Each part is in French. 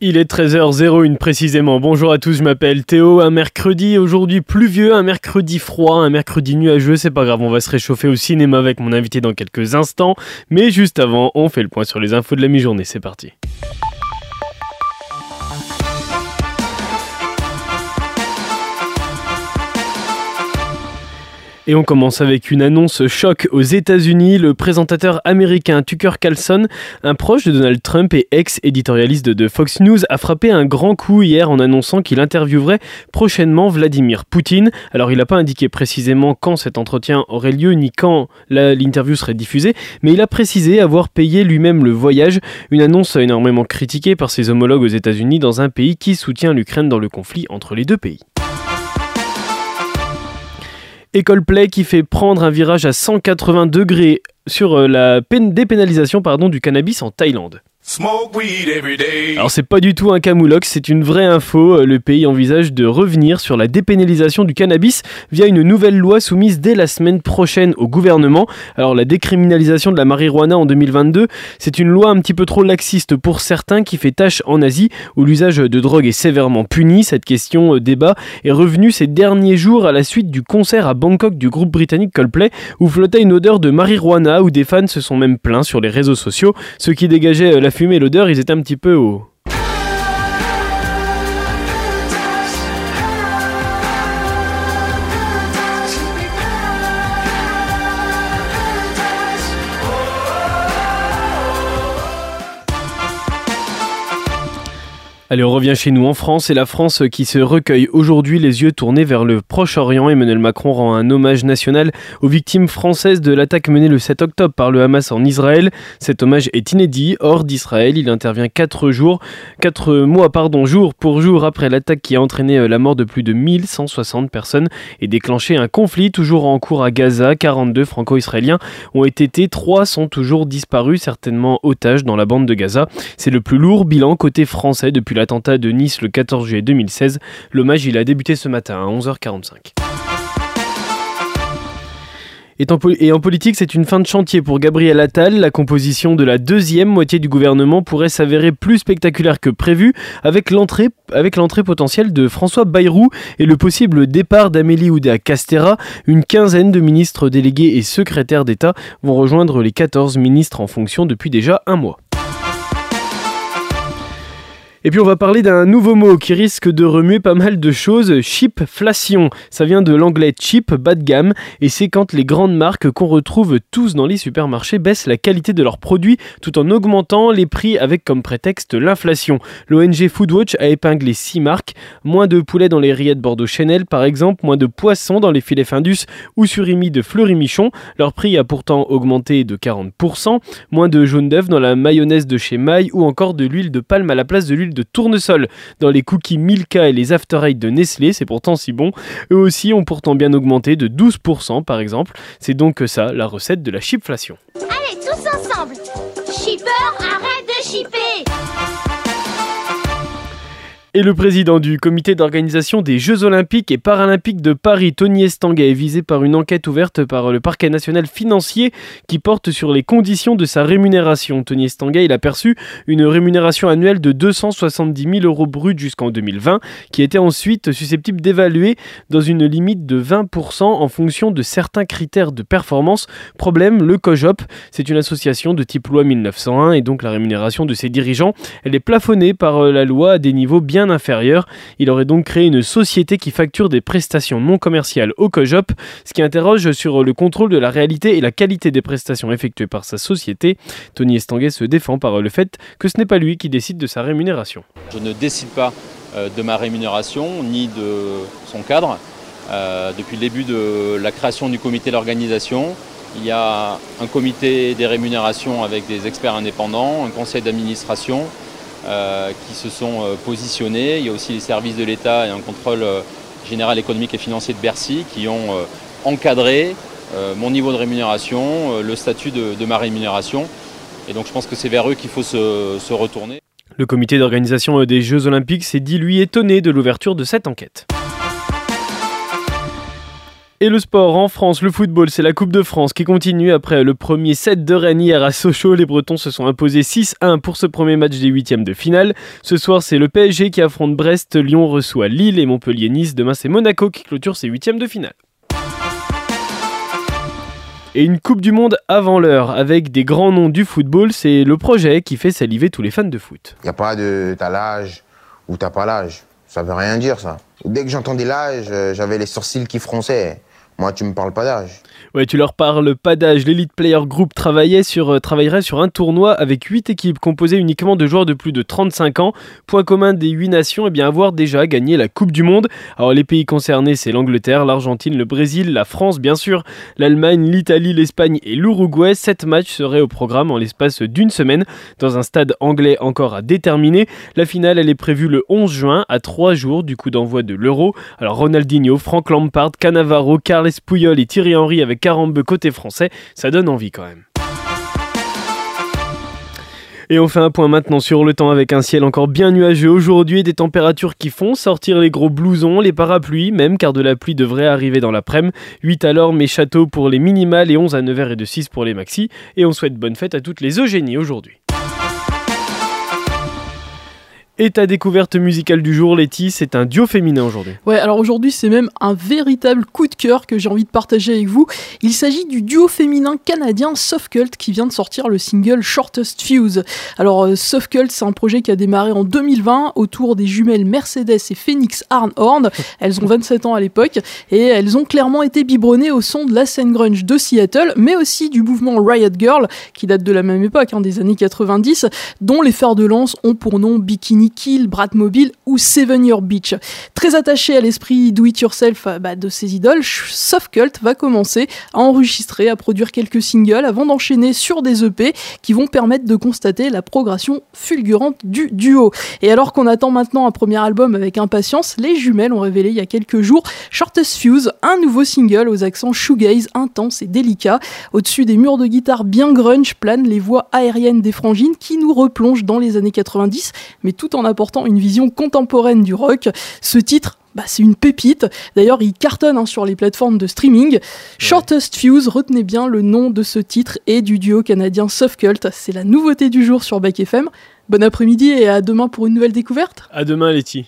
Il est 13h01 précisément. Bonjour à tous, je m'appelle Théo. Un mercredi aujourd'hui pluvieux, un mercredi froid, un mercredi nuageux. C'est pas grave, on va se réchauffer au cinéma avec mon invité dans quelques instants. Mais juste avant, on fait le point sur les infos de la mi-journée. C'est parti. Et on commence avec une annonce choc aux États-Unis. Le présentateur américain Tucker Carlson, un proche de Donald Trump et ex-éditorialiste de Fox News, a frappé un grand coup hier en annonçant qu'il interviewerait prochainement Vladimir Poutine. Alors il n'a pas indiqué précisément quand cet entretien aurait lieu ni quand l'interview serait diffusée, mais il a précisé avoir payé lui-même le voyage, une annonce énormément critiquée par ses homologues aux États-Unis dans un pays qui soutient l'Ukraine dans le conflit entre les deux pays. École Play qui fait prendre un virage à 180 degrés sur euh, la dépénalisation pardon, du cannabis en Thaïlande. Alors c'est pas du tout un camoulox, c'est une vraie info. Le pays envisage de revenir sur la dépénalisation du cannabis via une nouvelle loi soumise dès la semaine prochaine au gouvernement. Alors la décriminalisation de la marijuana en 2022, c'est une loi un petit peu trop laxiste pour certains qui fait tâche en Asie où l'usage de drogue est sévèrement puni. Cette question euh, débat est revenue ces derniers jours à la suite du concert à Bangkok du groupe britannique Coldplay où flottait une odeur de marijuana où des fans se sont même plaints sur les réseaux sociaux, ce qui dégageait euh, la fumée et l'odeur, ils étaient un petit peu haut. Allez, on revient chez nous en France. C'est la France qui se recueille aujourd'hui, les yeux tournés vers le Proche-Orient. Emmanuel Macron rend un hommage national aux victimes françaises de l'attaque menée le 7 octobre par le Hamas en Israël. Cet hommage est inédit. Hors d'Israël, il intervient 4 jours, 4 mois, pardon, jour pour jour après l'attaque qui a entraîné la mort de plus de 1160 personnes et déclenché un conflit toujours en cours à Gaza. 42 franco-israéliens ont été tués, 3 sont toujours disparus, certainement otages dans la bande de Gaza. C'est le plus lourd bilan côté français depuis l'attentat de Nice le 14 juillet 2016. L'hommage, il a débuté ce matin à 11h45. Et en, politique, c'est une fin de chantier pour Gabriel Attal. La composition de la deuxième moitié du gouvernement pourrait s'avérer plus spectaculaire que prévu avec l'entrée avec l'entrée potentielle de François Bayrou et le possible départ d'Amélie Oudéa Castera. Une quinzaine de ministres délégués et secrétaires d'État vont rejoindre les 14 ministres en fonction depuis déjà un mois. Et puis on va parler d'un nouveau mot qui risque de remuer pas mal de choses, chipflation. Ça vient de l'anglais cheap, bas de gamme, et c'est quand les grandes marques qu'on retrouve tous dans les supermarchés baissent la qualité de leurs produits tout en augmentant les prix avec comme prétexte l'inflation. L'ONG Foodwatch a épinglé 6 marques, moins de poulet dans les rillettes Bordeaux Chanel par exemple, moins de poissons dans les filets Findus ou surimi de Fleury Michon. Leur prix a pourtant augmenté de 40%, moins de jaune d'œuf dans la mayonnaise de chez Maille ou encore de l'huile de palme à la place de l'huile de tournesol dans les cookies Milka et les After Eight de Nestlé, c'est pourtant si bon. Eux aussi ont pourtant bien augmenté de 12% par exemple. C'est donc ça la recette de la chipflation. Allez tous ensemble Shipper, arrête de shipper et le président du comité d'organisation des Jeux Olympiques et Paralympiques de Paris, Tony Estanguet, est visé par une enquête ouverte par le parquet national financier qui porte sur les conditions de sa rémunération. Tony Estanguet, il a perçu une rémunération annuelle de 270 000 euros bruts jusqu'en 2020, qui était ensuite susceptible d'évaluer dans une limite de 20% en fonction de certains critères de performance. Problème, le COJOP, c'est une association de type loi 1901 et donc la rémunération de ses dirigeants, elle est plafonnée par la loi à des niveaux bien inférieur. Il aurait donc créé une société qui facture des prestations non commerciales au COJOP, ce qui interroge sur le contrôle de la réalité et la qualité des prestations effectuées par sa société. Tony Estanguet se défend par le fait que ce n'est pas lui qui décide de sa rémunération. Je ne décide pas euh, de ma rémunération ni de son cadre. Euh, depuis le début de la création du comité d'organisation, il y a un comité des rémunérations avec des experts indépendants, un conseil d'administration, qui se sont euh, positionnés. Il y a aussi les services de l'État et un contrôle euh, général économique et financier de Bercy qui ont encadré mon niveau de rémunération, le statut de, ma rémunération. Et donc je pense que c'est vers eux qu'il faut se retourner. Le comité d'organisation des Jeux Olympiques s'est dit lui étonné de l'ouverture de cette enquête. Et le sport en France, le football, c'est la Coupe de France qui continue après le premier set de Rennes hier à Sochaux. Les Bretons se sont imposés 6-1 pour ce premier match des huitièmes de finale. Ce soir, c'est le PSG qui affronte Brest, Lyon reçoit Lille et Montpellier-Nice. Demain, c'est Monaco qui clôture ses huitièmes de finale. Et une Coupe du Monde avant l'heure avec des grands noms du football, c'est le projet qui fait saliver tous les fans de foot. Il n'y a pas de t'as l'âge ou t'as pas l'âge. Ça veut rien dire ça. Dès que j'entendais l'âge, euh, j'avais les sourcils qui fronçaient. Moi, tu me parles pas d'âge. Ouais, tu leur parles pas d'âge. L'Elite Player Group travaillait sur, euh, travaillerait sur un tournoi avec 8 équipes composées uniquement de joueurs de plus de 35 ans. Point commun des 8 nations, eh bien avoir déjà gagné la Coupe du Monde. Alors les pays concernés, c'est l'Angleterre, l'Argentine, le Brésil, la France bien sûr, l'Allemagne, l'Italie, l'Espagne et l'Uruguay. Sept matchs seraient au programme en l'espace d'une semaine dans un stade anglais encore à déterminer. La finale, elle est prévue le 11 juin, à 3 jours du coup d'envoi de l'Euro. Alors Ronaldinho, Frank Lampard, Cannavaro, Carles et Thierry Henry avec 42 côté français, ça donne envie quand même. Et on fait un point maintenant sur le temps avec un ciel encore bien nuageux aujourd'hui et des températures qui font sortir les gros blousons, les parapluies même car de la pluie devrait arriver dans l'après-midi. 8 alors mes châteaux pour les minimales et 11 à 9h et de 6 pour les maxi. Et on souhaite bonne fête à toutes les Eugénies aujourd'hui. Et ta découverte musicale du jour, Letty, c'est un duo féminin aujourd'hui. Ouais, alors aujourd'hui, c'est même un véritable coup de cœur que j'ai envie de partager avec vous. Il s'agit du duo féminin canadien Soft Cult qui vient de sortir le single Shortest Fuse. Alors, euh, Soft Cult, c'est un projet qui a démarré en 2020 autour des jumelles Mercedes et Phoenix Arnhorn. Elles ont 27 ans à l'époque et elles ont clairement été biberonnées au son de la scène grunge de Seattle, mais aussi du mouvement Riot Girl qui date de la même époque, hein, des années 90, dont les fers de lance ont pour nom Bikini Kill, Bratmobile ou Seven Year Beach. Très attaché à l'esprit do it yourself euh, bah, de ses idoles, Soft Cult va commencer à enregistrer, à produire quelques singles avant d'enchaîner sur des EP qui vont permettre de constater la progression fulgurante du duo. Et alors qu'on attend maintenant un premier album avec impatience, les jumelles ont révélé il y a quelques jours Shortest Fuse, un nouveau single aux accents shoegaze intenses et délicats. Au-dessus des murs de guitare bien grunge planent les voix aériennes des frangines qui nous replongent dans les années 90, mais tout en en apportant une vision contemporaine du rock. Ce titre, bah, c'est une pépite. D'ailleurs, il cartonne hein, sur les plateformes de streaming. Shortest Fuse, retenez bien le nom de ce titre et du duo canadien Soft Cult. C'est la nouveauté du jour sur Back FM. Bon après-midi et à demain pour une nouvelle découverte. À demain, Letty.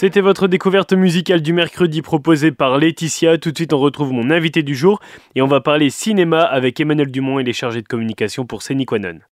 C'était votre découverte musicale du mercredi proposée par Laetitia. Tout de suite, on retrouve mon invité du jour et on va parler cinéma avec Emmanuel Dumont et les chargés de communication pour Séniquanon.